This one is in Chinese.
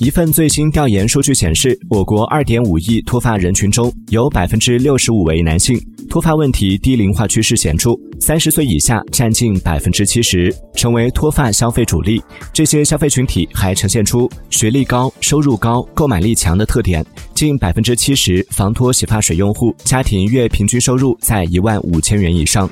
一份最新调研数据显示我国二点五亿脱发人群中有百分之六十五为男性。脱发问题低龄化趋势显著三十岁以下占近百分之七十成为脱发消费主力。这些消费群体还呈现出学历高收入高购买力强的特点近百分之七十防脱洗发水用户家庭月平均收入在一万五千元以上。